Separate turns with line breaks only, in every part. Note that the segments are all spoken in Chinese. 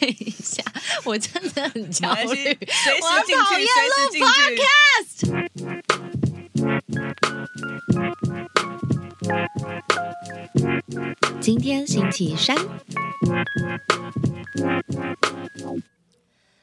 等一下，我真的很焦虑，我
进去，
讨厌
随时进去。
今天星期三。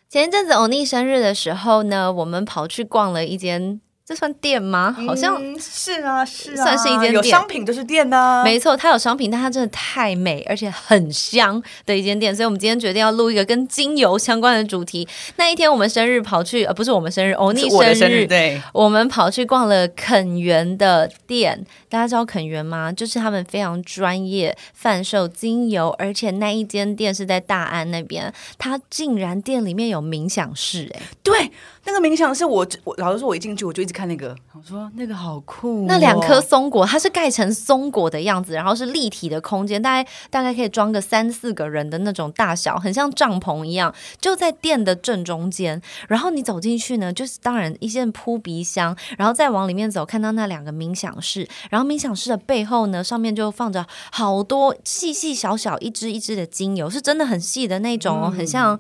前一阵子欧尼生日的时候呢，我们跑去逛了一间，这算店吗？好像、
嗯是啊，是啊，
算是一间
有
店
商品就是店呐、
没错，它有商品，但它真的太美，而且很香的一间店，所以我们今天决定要录一个跟精油相关的主题。那一天我们生日跑去，呃，不是我们生日，欧尼
是我的生
日，
对，
我们跑去逛了肯园的店，大家知道肯园吗？就是他们非常专业贩售精油，而且那一间店是在大安那边，它竟然店里面有冥想室、哎，
对，那个冥想是我，我老实说，我一进去我就一直看那个，我说那个好酷、哦
那两颗松果，它是盖成松果的样子，然后是立体的空间，大概大概可以装个三四个人的那种大小，很像帐篷一样，就在店的正中间。然后你走进去呢，就是当然一阵扑鼻香，然后再往里面走，看到那两个冥想室，然后冥想室的背后呢，上面就放着好多细细小小一支一支的精油，是真的很细的那种哦，很像。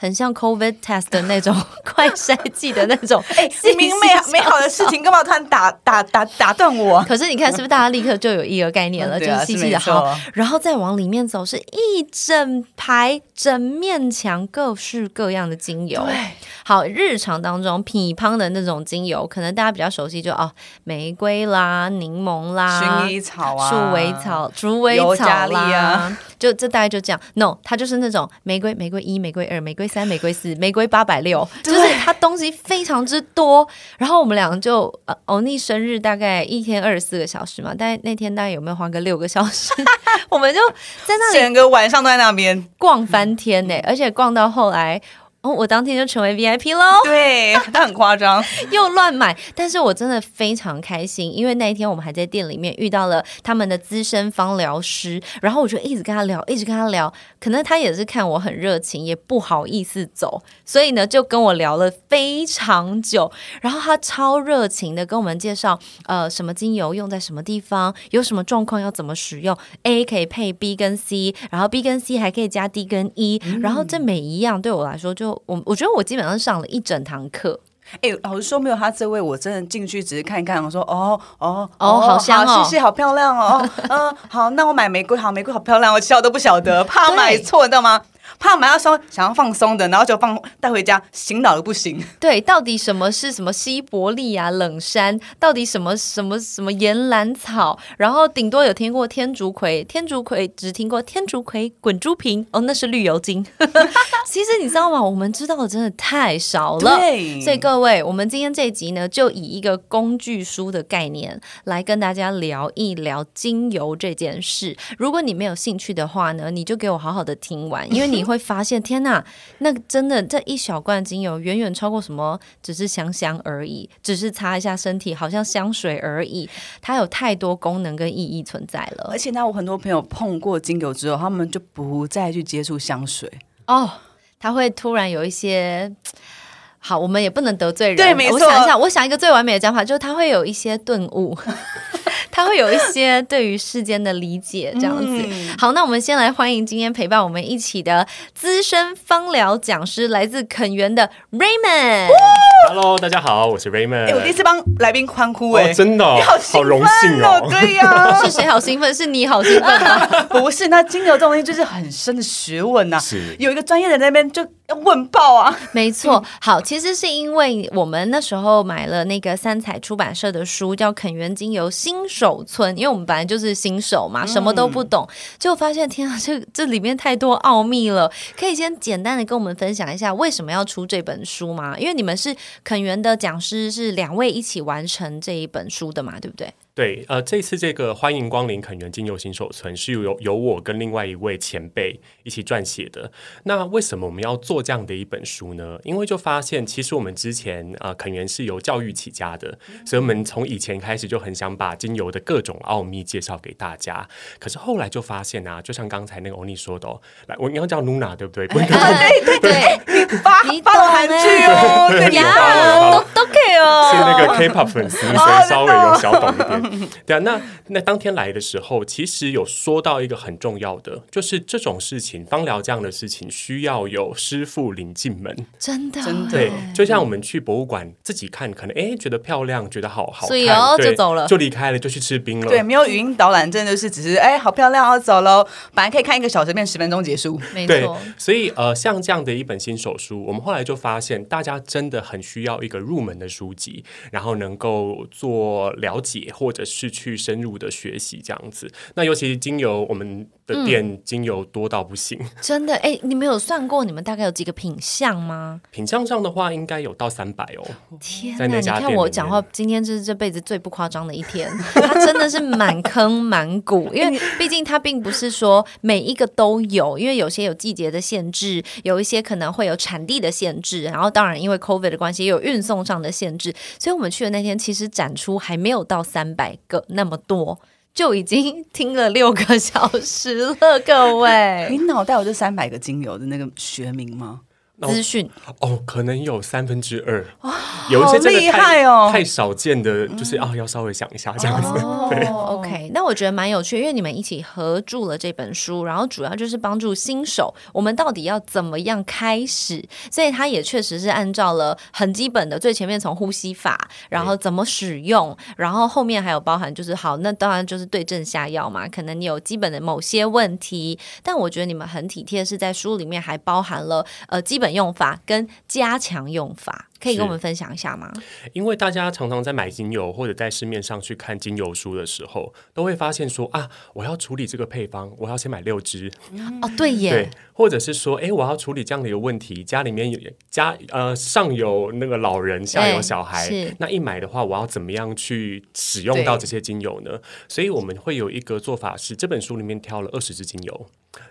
很像 COVID test 的那种 快筛剂的那种，哎、
明明美美好的事情，干嘛突然打打打打断我？
可是你看，是不是大家立刻就有一个概念了？就是细细的好，然后再往里面走，是一整排、整面墙各式各样的精油。好，日常当中匹乓的那种精油，可能大家比较熟悉就，哦，玫瑰啦、柠檬啦、
薰衣草啊，
鼠尾草、鼠尾草啦
啊，
就这大概就这样。No，它就是那种玫瑰、玫瑰一、玫瑰二、玫瑰三、玫瑰四、玫瑰八百六，就是它东西非常之多。然后我们两个就呃，欧尼生日大概一天二十四个小时嘛，但那天大概有没有花个六个小时？我们就在那里
整个晚上都在那边，
逛翻天呢、而且逛到后来。哦，我当天就成为 VIP 喽，
对，他很夸张，
又乱买，但是我真的非常开心，因为那一天我们还在店里面遇到了他们的资深芳疗师，然后我就一直跟他聊，一直跟他聊，可能他也是看我很热情，也不好意思走，所以呢就跟我聊了非常久，然后他超热情的跟我们介绍，呃，什么精油用在什么地方，有什么状况要怎么使用，A 可以配 B 跟 C，然后 B 跟 C 还可以加 D 跟 E，、然后这每一样对我来说就我我觉得我基本上上了一整堂课。
哎、老实说，没有他这位，我真的进去只是看一看，我说哦哦
哦好香哦
谢谢，好漂亮哦，嗯、好，那我买玫瑰，好，玫瑰好漂亮，我笑都不晓得，怕买错，你知道吗？怕买到说想要放松的，然后就放带回家，醒脑的不行。
对，到底什么是什么西伯利亚冷杉？到底什么什么什么岩兰草？然后顶多有听过天竺葵，天竺葵只听过天竺葵滚珠瓶，哦，那是绿油精。其实你知道吗？我们知道的真的太少了。
对
所以各位，我们今天这一集呢，就以一个工具书的概念来跟大家聊一聊精油这件事。如果你没有兴趣的话呢，你就给我好好的听完，因为你会发现，天呐，那真的这一小罐精油远远超过什么，只是香香而已，只是擦一下身体，好像香水而已。它有太多功能跟意义存在了
而。且呢，我很多朋友碰过精油之后，他们就不再去接触香水。
哦，它会突然有一些。好，我们也不能得罪人。
对没错
我想一下，我想一个最完美的讲法，就是他会有一些顿悟，他会有一些对于世间的理解，这样子。
嗯
好，那我们先来欢迎今天陪伴我们一起的资深芳疗讲师，来自肯园的 Raymond。
Hello，大家好，我是 Raymond。
哎，我第一次帮来宾欢呼、哎、
哦，真的哦、
你好
好荣幸
兴奋哦，对呀、
是谁好兴奋？是你好兴奋吗？
不是，那精油这种东西就是很深的学问呐、
是
有一个专业的人在那边就要问爆啊。
没错，好，其实是因为我们那时候买了那个三彩出版社的书，叫《肯园精油新手村》，因为我们本来就是新手嘛，什么都不懂，结果发现天啊，这这里面太多奥秘了。可以先简单的跟我们分享一下为什么要出这本书吗？因为你们是肯园的讲师，是两位一起完成这一本书的嘛，对不对？
对，呃，这次这个欢迎光临肯园精油新手村是由由我跟另外一位前辈一起撰写的。那为什么我们要做这样的一本书呢？因为就发现，其实我们之前呃肯园是由教育起家的，所以我们从以前开始就很想把精油的各种奥秘介绍给大家。可是后来就发现啊，就像刚才那个欧尼说的、哦，来，我应该叫 Luna 对不对？
对对对，
发
你
发了韩剧哦，对，你
呀，都都
哦，
是那个 K-pop 粉丝，所以稍微有小懂一点。对啊，那那当天来的时候，其实有说到一个很重要的，就是这种事情，芳疗这样的事情，需要有师傅领进门。
真的
真的
对，就像我们去博物馆自己看，可能哎觉得漂亮，觉得好好看，
所以哦
对
就走了
就离开了，就去吃冰了。
对，没有语音导览，真的就是只是哎，好漂亮，要走喽。本来可以看一个小时，变十分钟结束。
对
没错，，
所以呃，像这样的一本新手书，我们后来就发现，大家真的很需要一个入门的书籍，然后能够做了解，或者是去深入的学习这样子。那尤其是精油，我们的店精油多到不行，
真的哎，你们有算过你们大概有几个品相吗？
品相上的话，应该有到三百哦。
天哪！你看我讲话，今天这是这辈子最不夸张的一天。它 真的是满坑满谷，因为毕竟它并不是说每一个都有，因为有些有季节的限制，有一些可能会有产地的限制，然后当然因为 COVID 的关系，也有运送上的限制。所以我们去的那天，其实展出还没有到三百个那么多。就已经听了六个小时了，各位
你脑袋有这三百个精油的那个学名吗？
资讯。
哦，可能有三分之二，有一些真的
好厉
太
害哦。
太少见的，就是啊，要稍微想一下这样子。
哦，OK，那我觉得蛮有趣，因为你们一起合著了这本书，然后主要就是帮助新手，我们到底要怎么样开始？所以它也确实是按照了很基本的，最前面从呼吸法，然后怎么使用，然后后面还有包含就是好，那当然就是对症下药嘛，可能你有基本的某些问题，但我觉得你们很体贴，是在书里面还包含了呃基本用法跟加强用法，可以跟我们分享一下吗？
因为大家常常在买精油或者在市面上去看精油书的时候，都会发现说啊，我要处理这个配方，我要先买六支，
哦，对耶
对，，或者是说，哎，我要处理这样的一个问题，家里面有家呃上有那个老人，下有小孩，
是
那一买的话，我要怎么样去使用到这些精油呢？所以我们会有一个做法是，这本书里面挑了二十支精油。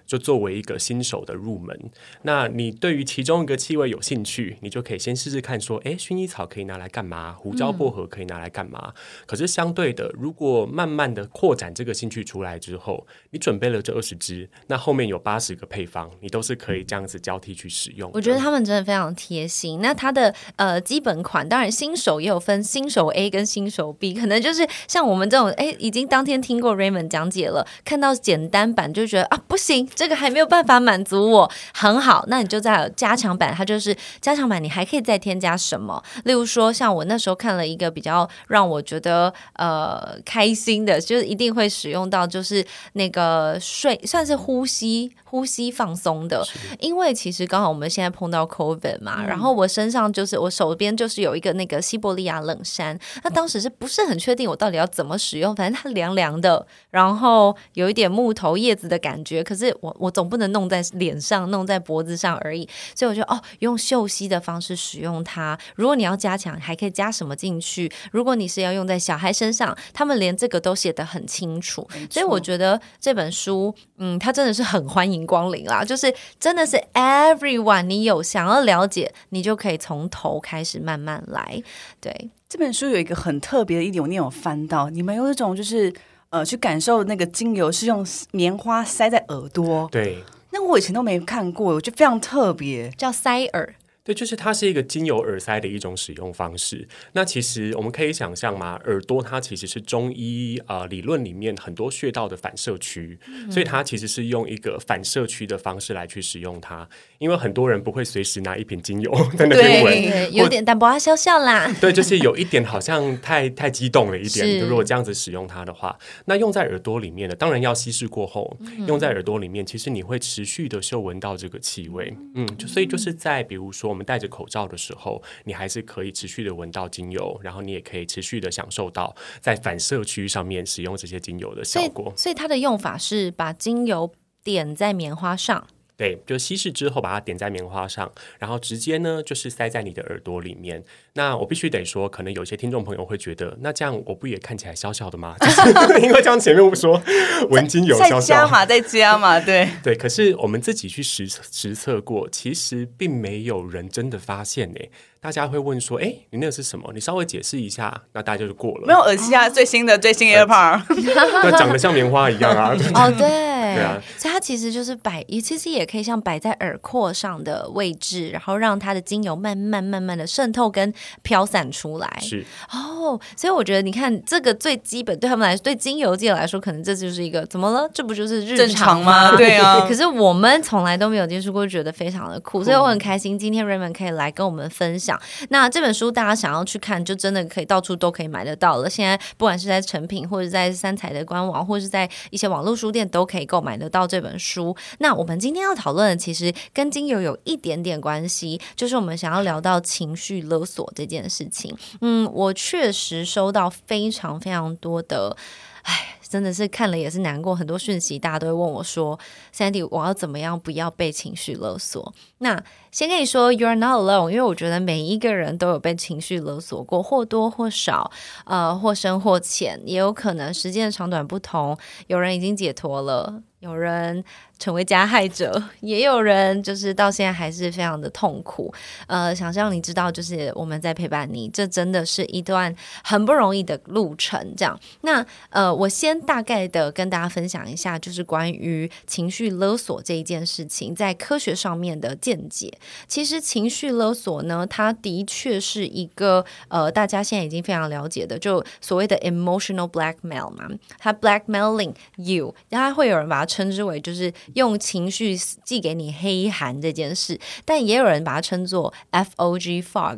就作为一个新手的入门，那你对于其中一个气味有兴趣，你就可以先试试看，说，诶，薰衣草可以拿来干嘛？胡椒薄荷可以拿来干嘛？可是相对的，如果慢慢的扩展这个兴趣出来之后，你准备了这二十支，那后面有八十个配方，你都是可以这样子交替去使用。
我觉得他们真的非常贴心。那它的呃基本款，当然新手也有分新手 A 跟新手 B，可能就是像我们这种哎，已经当天听过 Raymond 讲解了，看到简单版就觉得啊不行，这个还没有办法满足我，很好，那你就再有加强版，它就是加强版，你还可以再添加什么？例如说，像我那时候看了一个比较让我觉得呃开心的，就是一定会使用到，就是那个睡算是呼吸呼吸放松的，因为其实刚好我们现在碰到 COVID 嘛，然后我身上就是我手边就是有一个那个西伯利亚冷杉，那当时是不是很确定我到底要怎么使用？反正它凉凉的，然后有一点木头叶子的感觉，可是我我总不能弄在脸上、弄在脖子上而已，所以我就哦，用嗅吸的方式使用它。如果你要加强，还可以加什么进去？如果你是要用在小孩身上，他们连这个都写得很清楚，所以我觉得这本书，嗯，它真的是很欢迎光临啦，就是真的是 everyone，你有想要了解，你就可以从头开始慢慢来，对。
这本书有一个很特别的一点，我那天有翻到，你们有一种就是呃，去感受那个精油是用棉花塞在耳朵，
对。
那我以前都没看过，我觉得非常特别。
叫塞耳，
对，就是它是一个精油耳塞的一种使用方式。那其实我们可以想象嘛，耳朵它其实是中医呃理论里面很多穴道的反射区，所以它其实是用一个反射区的方式来去使用它。因为很多人不会随时拿一瓶精油在那边闻，
对，有点淡薄啊，笑笑啦。
对，就是有一点好像太太激动了一点。
就
如果这样子使用它的话，那用在耳朵里面的，当然要稀释过后，用在耳朵里面，其实你会持续的嗅闻到这个气味。嗯，就所以就是在比如说我我们戴着口罩的时候，你还是可以持续的闻到精油，然后你也可以持续的享受到在反射区上面使用这些精油的效果，。
所以它的用法是把精油点在棉花上，
对，就稀释之后把它点在棉花上，然后直接呢就是塞在你的耳朵里面。那我必须得说，可能有些听众朋友会觉得，那这样我不也看起来小小的吗？就是因为这样前面我说文精油
再
小在，
加嘛，在加嘛，对，
对。可是我们自己去实实测过，其实并没有人真的发现呢，大家会问说：“哎，你那个是什么？你稍微解释一下。”那大家就过了。
没有耳机啊，最新的 最新 AirPod，
那长得像棉花一样啊。
哦，对，
对啊，
所以它其实就是摆，其实也可以像摆在耳廓上的位置，然后让它的精油慢慢慢慢的渗透跟飘散出来。
是
哦，所以我觉得你看这个最基本对他们来说，对精油界来说，可能这就是一个怎么了？这不就是日
常
吗？
吗？对啊。
可是我们从来都没有接触过，觉得非常的酷，所以我很开心今天 Raymond 可以来跟我们分享。讲那这本书大家想要去看，就真的可以到处都可以买得到了。现在不管是在成品，或者在三彩的官网，或者是在一些网络书店，都可以购买得到这本书。那我们今天要讨论的，其实跟精油有一点点关系，就是我们想要聊到情绪勒索这件事情。嗯，我确实收到非常非常多的，唉。真的是看了也是难过，很多讯息大家都会问我说：“Sandy，我要怎么样不要被情绪勒索？”那先跟你说，You're not alone，因为我觉得每一个人都有被情绪勒索过，或多或少，呃，或深或浅，也有可能时间的长短不同。有人已经解脱了，有人。成为加害者，也有人就是到现在还是非常的痛苦。呃，想让你知道，就是我们在陪伴你，这真的是一段很不容易的路程。这样，那呃，我先大概的跟大家分享一下，就是关于情绪勒索这一件事情，在科学上面的见解。其实，情绪勒索呢，它的确是一个呃，大家现在已经非常了解的，就所谓的 emotional blackmail 嘛，它 blackmailing you，大家会有人把它称之为就是。用情绪寄给你黑函这件事，但也有人把它称作 F O G fog。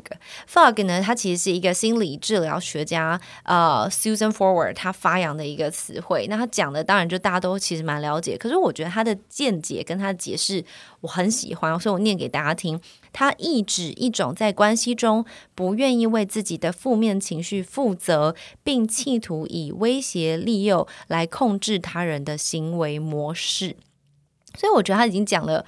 fog 呢，它其实是一个心理治疗学家呃 Susan Forward 他发扬的一个词汇。那他讲的当然就大家都其实蛮了解，可是我觉得他的见解跟他的解释我很喜欢，所以我念给大家听。他意指一种在关系中不愿意为自己的负面情绪负责，并企图以威胁利诱来控制他人的行为模式。所以我觉得他已经讲了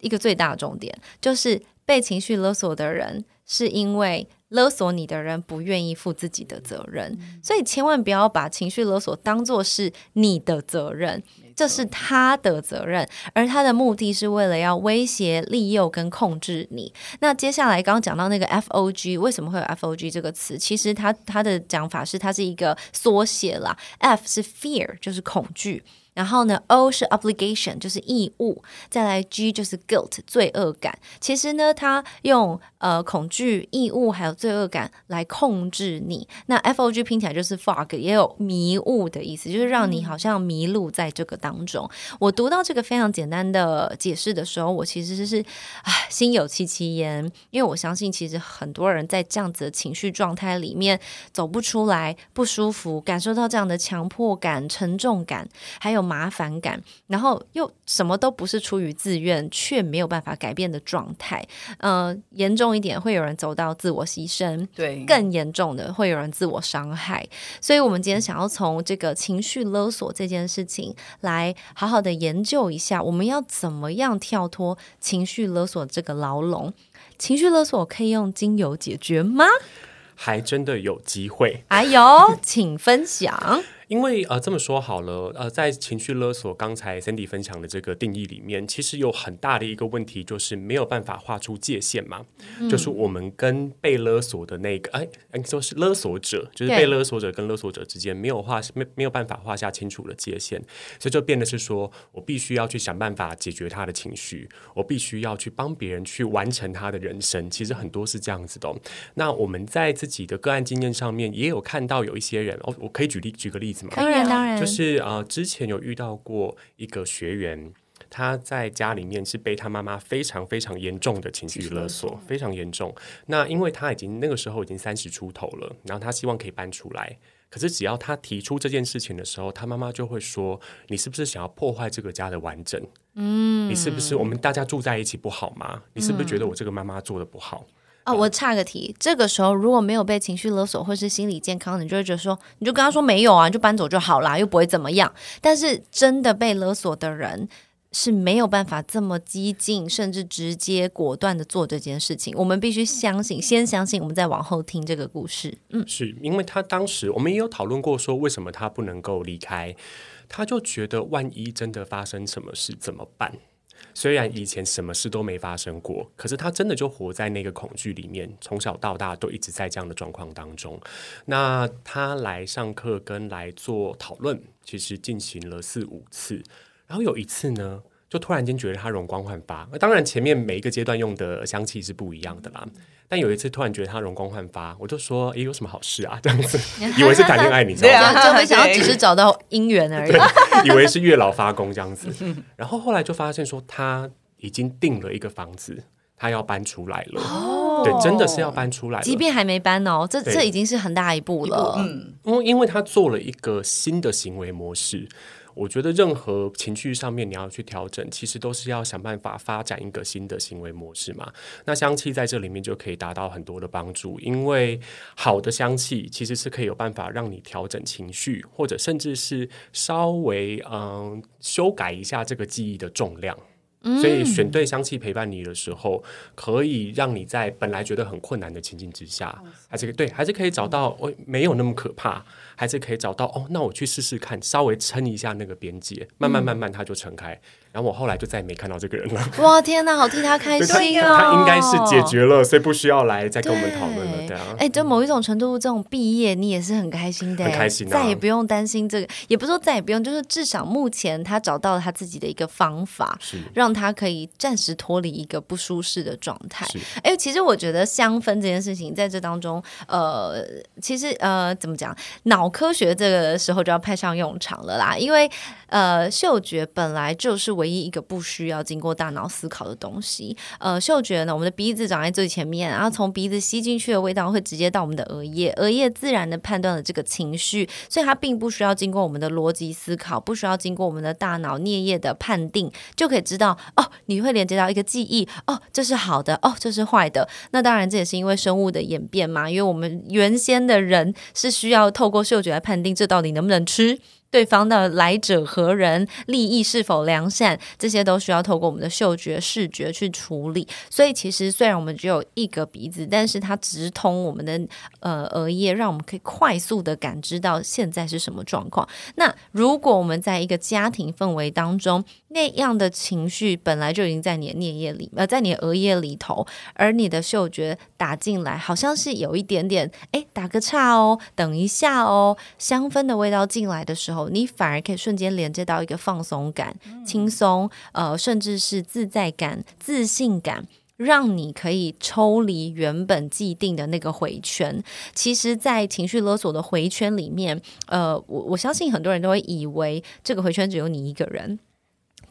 一个最大的重点，就是被情绪勒索的人，是因为勒索你的人不愿意负自己的责任。所以千万不要把情绪勒索当做是你的责任，这是他的责任，而他的目的是为了要威胁、利诱跟控制你。那接下来刚刚讲到那个 F O G，为什么会有 F O G 这个词？其实他他的讲法是，它是一个缩写啦。F 是 fear，就是恐惧。然后呢，O 是 obligation，就是义务；再来 G 就是 guilt，罪恶感。其实呢，它用呃恐惧、义务还有罪恶感来控制你。那 F O G 拼起来就是 fog，也有迷雾的意思，就是让你好像迷路在这个当中。我读到这个非常简单的解释的时候，我其实是唉心有戚戚焉，因为我相信其实很多人在这样子的情绪状态里面走不出来，不舒服，感受到这样的强迫感、沉重感，还有。麻烦感，然后又什么都不是出于自愿，却没有办法改变的状态。呃，严重一点会有人走到自我牺牲，
对，
更严重的会有人自我伤害。所以，我们今天想要从这个情绪勒索这件事情来好好的研究一下，我们要怎么样跳脱情绪勒索这个牢笼？情绪勒索可以用精油解决吗？
还真的有机会。
哎呦，请分享。
因为呃这么说好了，呃在情绪勒索刚才 Sandy 分享的这个定义里面，其实有很大的一个问题就是没有办法画出界限嘛，就是我们跟被勒索的那个，哎，哎说是勒索者，就是被勒索者跟勒索者之间没有画没没有办法画下清楚的界限，所以就变得是说我必须要去想办法解决他的情绪，我必须要去帮别人去完成他的人生，其实很多是这样子的。那我们在自己的个案经验上面也有看到有一些人，哦，我可以举例举个例子。
当然，当然，
就是呃，之前有遇到过一个学员，他在家里面是被他妈妈非常非常严重的情绪勒索，非常严重。那因为他已经那个时候已经三十出头了，然后他希望可以搬出来，可是只要他提出这件事情的时候，他妈妈就会说：“你是不是想要破坏这个家的完整？嗯，你是不是我们大家住在一起不好吗？你是不是觉得我这个妈妈做的不好？”
啊，我岔个题，这个时候如果没有被情绪勒索或是心理健康，你就会觉得说，你就跟他说没有啊，就搬走就好啦，又不会怎么样。但是真的被勒索的人是没有办法这么激进，甚至直接果断的做这件事情。我们必须相信，先相信，我们再往后听这个故事。
嗯，是因为他当时我们也有讨论过，说为什么他不能够离开，他就觉得万一真的发生什么事怎么办？虽然以前什么事都没发生过，可是他真的就活在那个恐惧里面，从小到大都一直在这样的状况当中。那他来上课跟来做讨论，其实进行了四五次，然后有一次呢，就突然间觉得他容光焕发。当然前面每一个阶段用的香气是不一样的啦，但有一次突然觉得他容光焕发，我就说：“诶，有什么好事啊？”这样子，以为是谈恋爱，你知道吗？
对啊
就没想到只是找到姻缘而已。
以为是月老发功这样子，然后后来就发现说他已经定了一个房子，他要搬出来了。
哦
对，真的是要搬出来了。
即便还没搬哦，这
对
这已经是很大一步了。
嗯，
因为因为他做了一个新的行为模式，我觉得任何情绪上面你要去调整，其实都是要想办法发展一个新的行为模式嘛。那香气在这里面就可以达到很多的帮助，因为好的香气其实是可以有办法让你调整情绪，或者甚至是稍微嗯修改一下这个记忆的重量。所以选对香气陪伴你的时候，可以让你在本来觉得很困难的情境之下，还是对，还是可以找到哦，没有那么可怕，还是可以找到哦，那我去试试看，稍微撑一下那个边界，慢慢慢慢它就撑开。然后我后来就再也没看到这个人了。
哇，天哪，好替他开心哦！
他应该是解决了，所以不需要来再跟我们讨论了，对啊。
哎，就某一种程度，这种毕业你也是很开心的，
很开心啊
再也不用担心这个，也不是说再也不用，就是至少目前他找到了他自己的一个方法，
是
让他可以暂时脱离一个不舒适的状态。
是，
哎，其实我觉得香氛这件事情在这当中，呃，其实呃，怎么讲，脑科学这个时候就要派上用场了啦，因为呃，嗅觉本来就是唯一一个不需要经过大脑思考的东西。呃，嗅觉呢，我们的鼻子长在最前面，然后从鼻子吸进去的味道会直接到我们的额叶，额叶自然的判断了这个情绪，所以它并不需要经过我们的逻辑思考，不需要经过我们的大脑颞叶的判定，就可以知道哦，你会连接到一个记忆，哦，这是好的，哦，这是坏的。那当然，这也是因为生物的演变嘛，因为我们原先的人是需要透过嗅觉来判定这到底能不能吃。对方的来者何人，利益是否良善，这些都需要透过我们的嗅觉、视觉去处理。所以，其实虽然我们只有一个鼻子，但是它直通我们的呃额叶，让我们可以快速的感知到现在是什么状况。那如果我们在一个家庭氛围当中，那样的情绪本来就已经在你的颞叶里，呃，在你的额叶里头，而你的嗅觉打进来，好像是有一点点，哎，打个岔哦，等一下哦，香氛的味道进来的时候，你反而可以瞬间连接到一个放松感、轻松，呃，甚至是自在感、自信感。让你可以抽离原本既定的那个回圈。其实，在情绪勒索的回圈里面，呃，我我相信很多人都会以为这个回圈只有你一个人。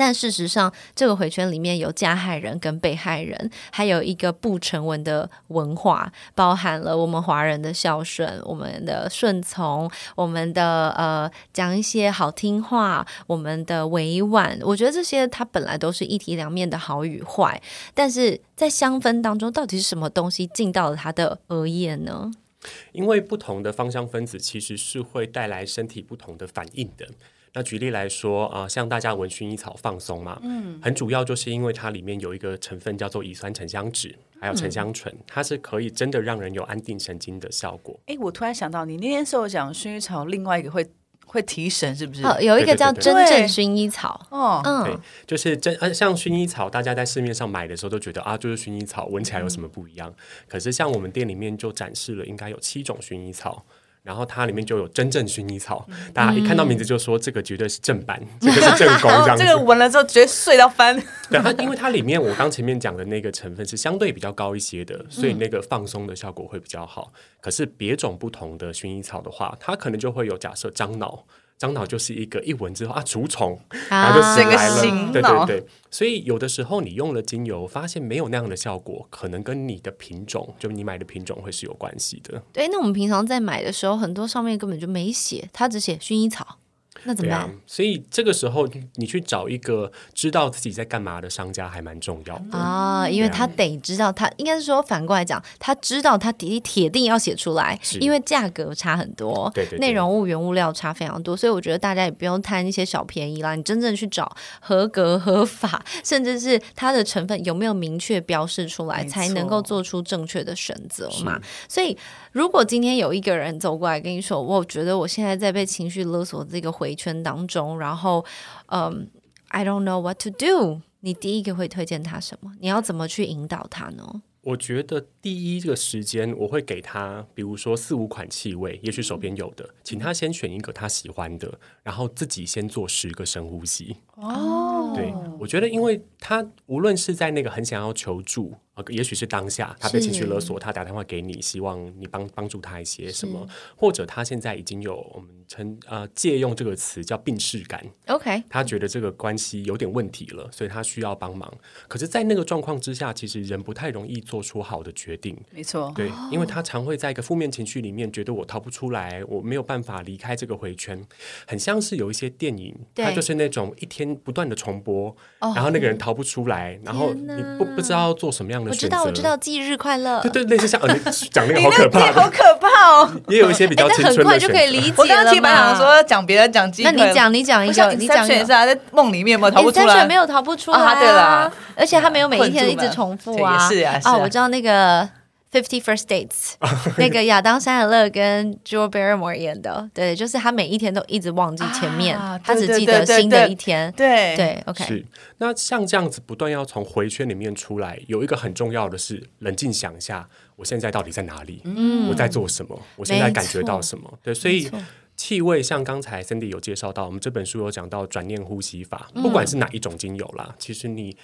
但事实上，这个回圈里面有加害人跟被害人，还有一个不成文的文化，包含了我们华人的孝顺、我们的顺从、我们的呃讲一些好听话、我们的委婉。我觉得这些它本来都是一体两面的好与坏，但是在香氛当中，到底是什么东西进到了他的额叶呢？
因为不同的芳香分子其实是会带来身体不同的反应的。那举例来说啊、呃像大家闻薰衣草放松嘛，嗯，很主要就是因为它里面有一个成分叫做乙酸沉香酯，还有沉香醇，它是可以真的让人有安定神经的效果。
哎，我突然想到，你那天是有讲薰衣草，另外一个会会提神，是不是？
哦，有一个叫真正薰衣草，
哦，嗯
对
嗯，，
就是真呃，像薰衣草，大家在市面上买的时候都觉得啊，就是薰衣草，闻起来有什么不一样？可是像我们店里面就展示了，应该有七种薰衣草。然后它里面就有真正薰衣草，大家一看到名字就说这个绝对是正版，这个是正宫 这样子。
这个闻了之后直接睡到翻。
对它，因为它里面我刚前面讲的那个成分是相对比较高一些的，所以那个放松的效果会比较好。可是别种不同的薰衣草的话，它可能就会有假设樟脑，樟脑就是一个一闻之后啊除虫，然后就
啊
醒来了。对对对，所以有的时候你用了精油，发现没有那样的效果，可能跟你的品种，就你买的品种会是有关系的。
对，那我们平常在买的时候，很多上面根本就没写，它只写薰衣草，那怎么办？
啊，所以这个时候你去找一个知道自己在干嘛的商家还蛮重要的。
啊，因为他得知道他，应该是说反过来讲，他知道他铁铁定要写出来，因为价格差很多，
对对对
内容物原物料差非常多，所以我觉得大家也不用贪一些小便宜啦，你真正去找合格合法，甚至是它的成分有没有明确标示出来，才能够做出正确的选择嘛。所以，如果今天有一个人走过来跟你说，我觉得我现在在被情绪勒索这个回圈当中，然后，嗯，I don't know what to do。你第一个会推荐他什么？你要怎么去引导他呢？
我觉得第一个时间我会给他，比如说四五款气味，也许手边有的，请他先选一个他喜欢的，然后自己先做十个深呼吸。
哦，
对，我觉得，因为他无论是在那个很想要求助，呃，也许是当下他被情绪勒索，他打电话给你，希望你帮帮助他一些什么，或者他现在已经有我们称呃借用这个词叫病逝感
，OK，
他觉得这个关系有点问题了，所以他需要帮忙。可是，在那个状况之下，其实人不太容易做出好的决定。
没错，
对，因为他常会在一个负面情绪里面，觉得我逃不出来，我没有办法离开这个回圈，很像是有一些电影，
对。
它就是那种一天不断的重播，然后那个人逃不出来，然后你不不知道做什么样的选择。
我知道，我知道，忌日快乐。
对对，类似像讲那个
你
好可怕
那个好，可怕哦！
也有一些比较
哎
青春的
但很快就可以理解
我刚刚
了嘛
其实本来想说讲别人讲鸡腿，
那你讲，你讲一
我想
个，你讲一个。
也是啊，在梦里面嘛，逃不出来，
没有逃不出来、
啊对啦
而且他没有每一天一直重复啊。
是啊是啊
我知道那个 Fifty First Dates，那个亚当·山德勒跟 Joe Barrymore 演的，对，就是他每一天都一直忘记前面，
啊
他只记得新的
对对对
一天。
对
对，OK，
是，那像这样子不断要从回圈里面出来，有一个很重要的是冷静想一下，我现在到底在哪里？嗯，我在做什么？我现在感觉到什么？对，所以气味像刚才 Cindy 有介绍到，我们这本书有讲到转念呼吸法，
嗯
不管是哪一种精油啦，其实你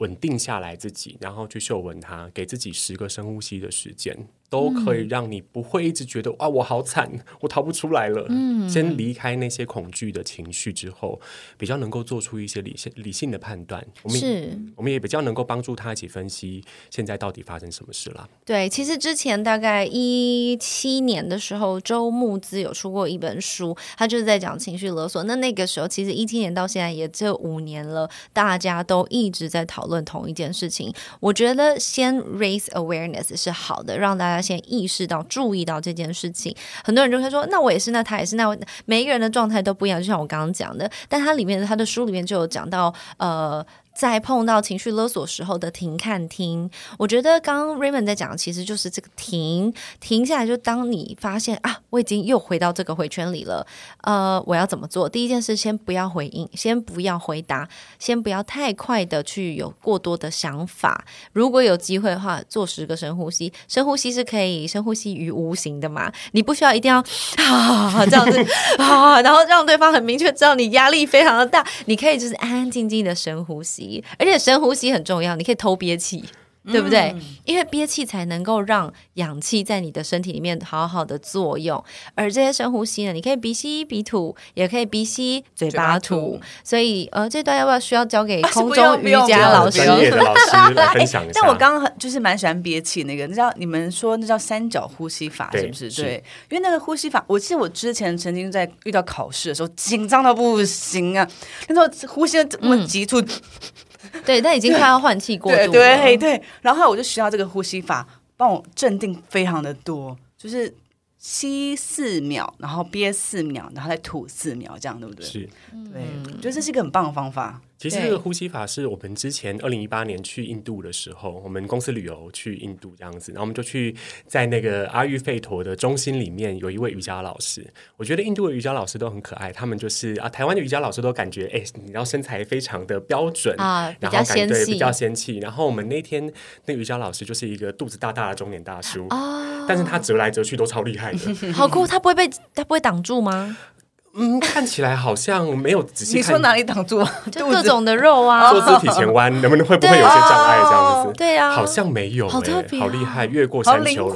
稳定下来自己，然后去嗅闻它，给自己十个深呼吸的时间，都可以让你不会一直觉得啊我好惨，我逃不出来了。嗯，先离开那些恐惧的情绪之后，比较能够做出一些理性理性的判断。我们
是
我们也比较能够帮助他一起分析现在到底发生什么事了。
对，其实之前大概一七年的时候，周牧之有出过一本书，他就是在讲情绪勒索。那那个时候，其实一七年到现在也这五年了，大家都一直在讨论同一件事情。我觉得先 raise awareness 是好的，让大家先意识到、注意到这件事情。很多人就会说，那我也是，那他也是，那每一个人的状态都不一样。就像我刚刚讲的，但他里面他的书里面就有讲到，呃。在碰到情绪勒索时候的停看听，我觉得刚刚 Raymond 在讲，其实就是这个停停下来，就当你发现啊，我已经又回到这个回圈里了，呃，我要怎么做？第一件事，先不要回应，先不要回答，先不要太快的去有过多的想法。如果有机会的话，做十个深呼吸，深呼吸是可以深呼吸于无形的嘛，你不需要一定要啊这样子啊，然后让对方很明确知道你压力非常的大，你可以就是安安静静的深呼吸，而且深呼吸很重要，你可以偷憋气。对不对？因为憋气才能够让氧气在你的身体里面好好的作用，而这些深呼吸呢，你可以鼻吸鼻吐，也可以鼻吸嘴巴吐。
巴吐
所以呃，这段要不要需要交给空中 瑜伽老师？
专业的老师 来分享一下。
但我刚刚很就是蛮喜欢憋气那个，你知道你们说那叫三角呼吸法是不是？
是
对，因为那个呼吸法，我记得我之前曾经在遇到考试的时候紧张到不行啊，那时候呼吸这么急促，
对，但已经快要换气过
对
度了。
对对，然后后来我就学到这个呼吸法，帮我镇定非常的多，就是吸四秒，然后憋四秒，然后再吐四秒，这样对不对？
是，
对，我觉得这是一个很棒的方法。
对
其实这个呼吸法是我们之前二零一八年去印度的时候，我们公司旅游去印度这样子，然后我们就去在那个阿育吠陀的中心里面有一位瑜伽老师，我觉得印度的瑜伽老师都很可爱，他们就是啊，台湾的瑜伽老师都感觉哎，你要身材非常的标准
啊比
然后感对比较仙气，然后我们那天那个瑜伽老师就是一个肚子大大的中年大叔，
哦，
但是他折来折去都超厉害的，
好酷！他不会被他不会挡住吗？
嗯，看起来好像没有仔细看。
你说哪里挡住？
就各种的肉啊，
坐姿体前弯，能不能会不会有些障碍这样子？
对啊，
好像没有、欸，
好特别哦
好厉害，越过山丘，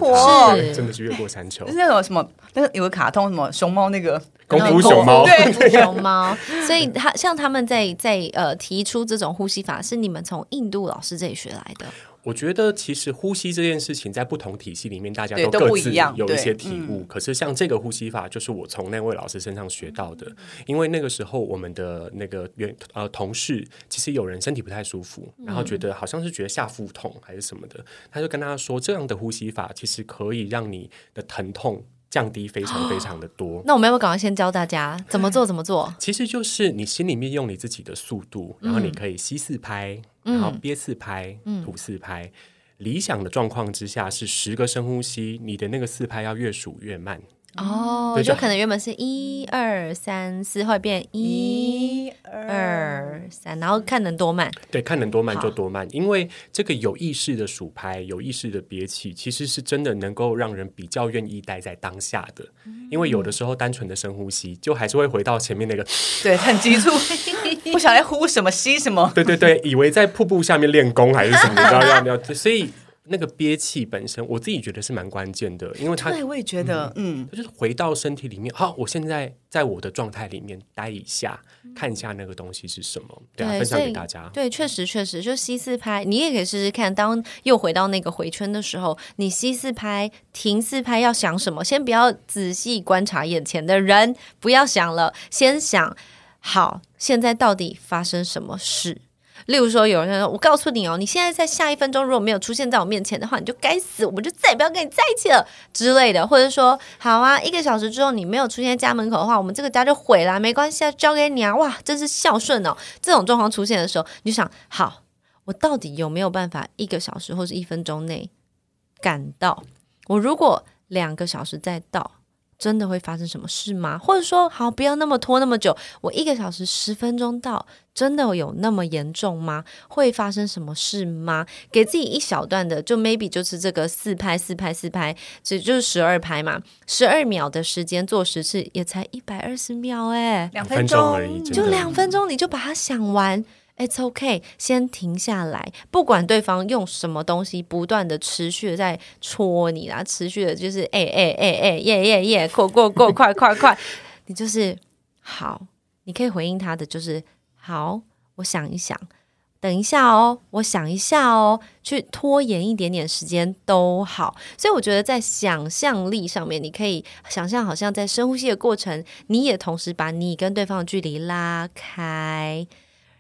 是
真的是越过山丘
就是。那种什么，那个有个卡通什么熊猫那个
功夫熊猫，
对
熊猫，所以他像他们在在呃提出这种呼吸法，是你们从印度老师这里学来的。
我觉得其实呼吸这件事情，在不同体系里面，大家
都
各自有一些体悟。可是像这个呼吸法，就是我从那位老师身上学到的。因为那个时候，我们的那个原呃同事，其实有人身体不太舒服，然后觉得好像是觉得下腹痛还是什么的，他就跟他说，这样的呼吸法其实可以让你的疼痛降低非常非常的多。
那我们要不要赶快先教大家怎么做？怎么做？
其实就是你心里面用你自己的速度，然后你可以吸四拍，然后憋四拍，吐四拍。理想的状况之下是十个深呼吸，你的那个四拍要越数越慢。
哦，
对就
就可能原本是一二三四，会变一二三，然后看能多慢。
对，看能多慢就多慢，因为这个有意识的数拍、有意识的憋气，其实是真的能够让人比较愿意待在当下的。因为有的时候单纯的深呼吸，就还是会回到前面那个，
对，很急促，不晓得呼什么吸什么。
对对对，以为在瀑布下面练功还是什么，你知道要要，所以那个憋气本身，我自己觉得是蛮关键的，因为他
对，我也觉得，嗯，
就是回到身体里面，好，我现在在我的状态里面待一下，看一下那个东西是什么，对啊，
对
分享给大家。
对，确实确实，就吸四拍，你也可以试试看。当又回到那个回圈的时候，你吸四拍，停四拍，要想什么？先不要仔细观察眼前的人，不要想了，先想好，现在到底发生什么事？例如说，有人说：“我告诉你哦，你现在在下一分钟如果没有出现在我面前的话，你就该死，我们就再也不要跟你在一起了之类的。”或者说：“好啊，一个小时之后你没有出现在家门口的话，我们这个家就毁了，没关系啊，交给你啊！”哇，真是孝顺哦。这种状况出现的时候，你就想：好，我到底有没有办法一个小时或是一分钟内赶到？我如果两个小时再到，真的会发生什么事吗？或者说，好，不要那么拖那么久，我一个小时十分钟到，真的有那么严重吗？会发生什么事吗？给自己一小段的，就 maybe 就是这个四拍四拍四拍，这就是十二拍嘛，十二秒的时间做十次，也才一百二十秒哎、
两
分钟而已
就两分钟你就把它想完。It's okay，先停下来，不管对方用什么东西，不断的持续的在戳你啦，持续的就是哎哎哎哎耶耶耶，过过过，快快快，你就是好，你可以回应他的就是好，我想一想，等一下哦，我想一下哦，去拖延一点点时间都好。所以我觉得在想象力上面，你可以想象，好像在深呼吸的过程，你也同时把你跟对方的距离拉开。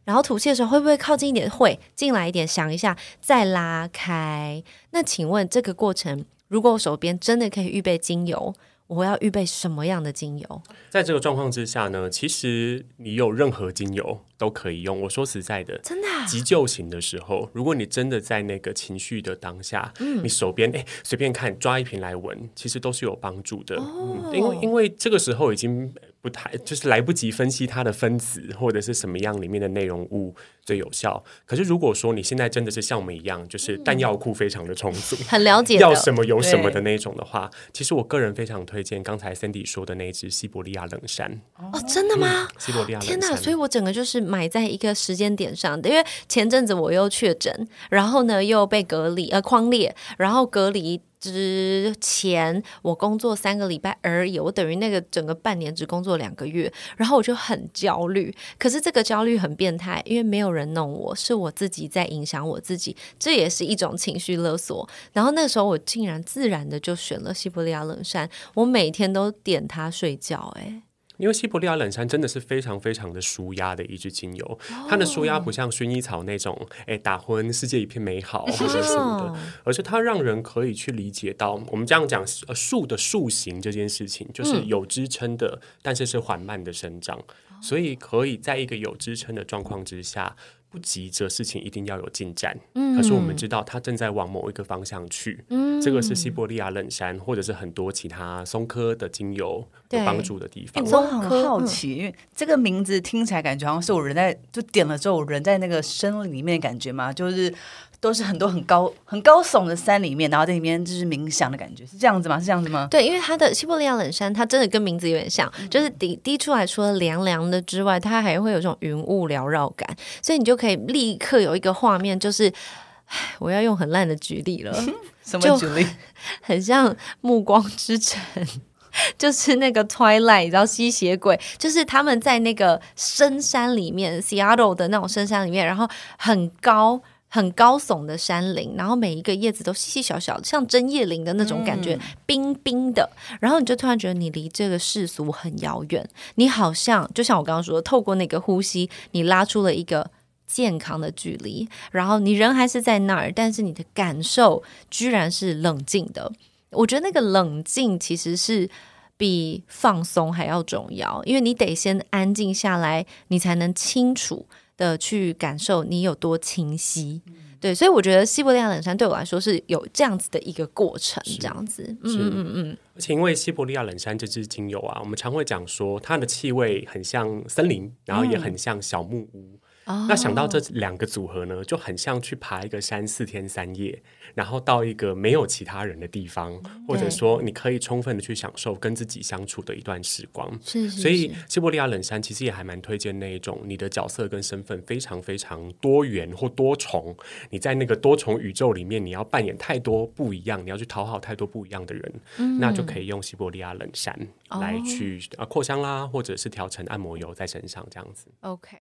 然后吐气的时候会不会靠近一点？会，进来一点，想一下，再拉开。那请问这个过程，如果我手边真的可以预备精油，我要预备什么样的精油？
在这个状况之下呢，其实你有任何精油都可以用。我说实在的，
真的啊、
急救型的时候，如果你真的在那个情绪的当下，
嗯
你手边哎随便看抓一瓶来闻，其实都是有帮助的。
哦
嗯，因为因为这个时候已经不太就是来不及分析它的分子或者是什么样里面的内容物最有效。可是如果说你现在真的是像我们一样，就是弹药库非常的充足。
很了解。
要什么有什么的那种的话，其实我个人非常推荐刚才 Cindy 说的那一支西伯利亚冷杉。
哦，真的吗？
西伯利亚
天哪！所以我整个就是买在一个时间点上的，因为前阵子我又确诊，然后呢又被隔离呃框列，然后隔离之前我工作三个礼拜而已，我等于那个整个半年只工作两个月，然后我就很焦虑。可是这个焦虑很变态，因为没有人弄我，是我自己在影响我自己，这也是一种情绪勒索。然后那时候我竟然自然的就选了西伯利亚冷杉，我每天都点它睡觉、诶。
因为西伯利亚冷杉真的是非常非常的舒压的一支精油，它的舒压不像薰衣草那种，哎，打昏世界一片美好 或者什么的，而是它让人可以去理解到，我们这样讲，呃，树的树形这件事情，就是有支撑的，但是是缓慢的生长，所以可以在一个有支撑的状况之下。不急着事情一定要有进展，可是我们知道它正在往某一个方向去，这个是西伯利亚冷杉或者是很多其他松科的精油有
对
帮助的地方。
欸我很好奇，因为这个名字听起来感觉好像是我人在就点了之后，我人在那个森林里面的感觉嘛，就是都是很多很高很高耸的山里面，然后在里面就是冥想的感觉，是这样子吗？是这样子吗？
对，因为它的西伯利亚冷山，它真的跟名字有点像，就是滴滴出来，除了凉凉的之外，它还会有这种云雾缭绕感，所以你就可以立刻有一个画面，就是，唉，我要用很烂的举例了，
什么举例？
很像《暮光之城》。就是那个 Twilight，你知道吸血鬼，就是他们在那个深山里面，Seattle 的那种深山里面，然后很高。很高耸的山林，然后每一个叶子都细细小小，像针叶林的那种感觉，冰冰的。然后你就突然觉得你离这个世俗很遥远，你好像就像我刚刚说的，透过那个呼吸，你拉出了一个健康的距离，然后你人还是在那儿，但是你的感受居然是冷静的。我觉得那个冷静其实是比放松还要重要，因为你得先安静下来，你才能清楚的去感受你有多清晰。对，所以我觉得西伯利亚冷杉对我来说是有这样子的一个过程，这样子，嗯嗯嗯嗯，
而且因为西伯利亚冷杉这支精油啊，我们常会讲说它的气味很像森林，然后也很像小木屋。
哦
那想到这两个组合呢，就很像去爬一个山四天三夜，然后到一个没有其他人的地方，或者说你可以充分的去享受跟自己相处的一段时光。
是是，
所以西伯利亚冷山其实也还蛮推荐那一种你的角色跟身份非常非常多元或多重，你在那个多重宇宙里面，你要扮演太多不一样，你要去讨好太多不一样的人，那就可以用西伯利亚冷山来去、啊扩香啦，或者是调成按摩油在身上这样子。
OK。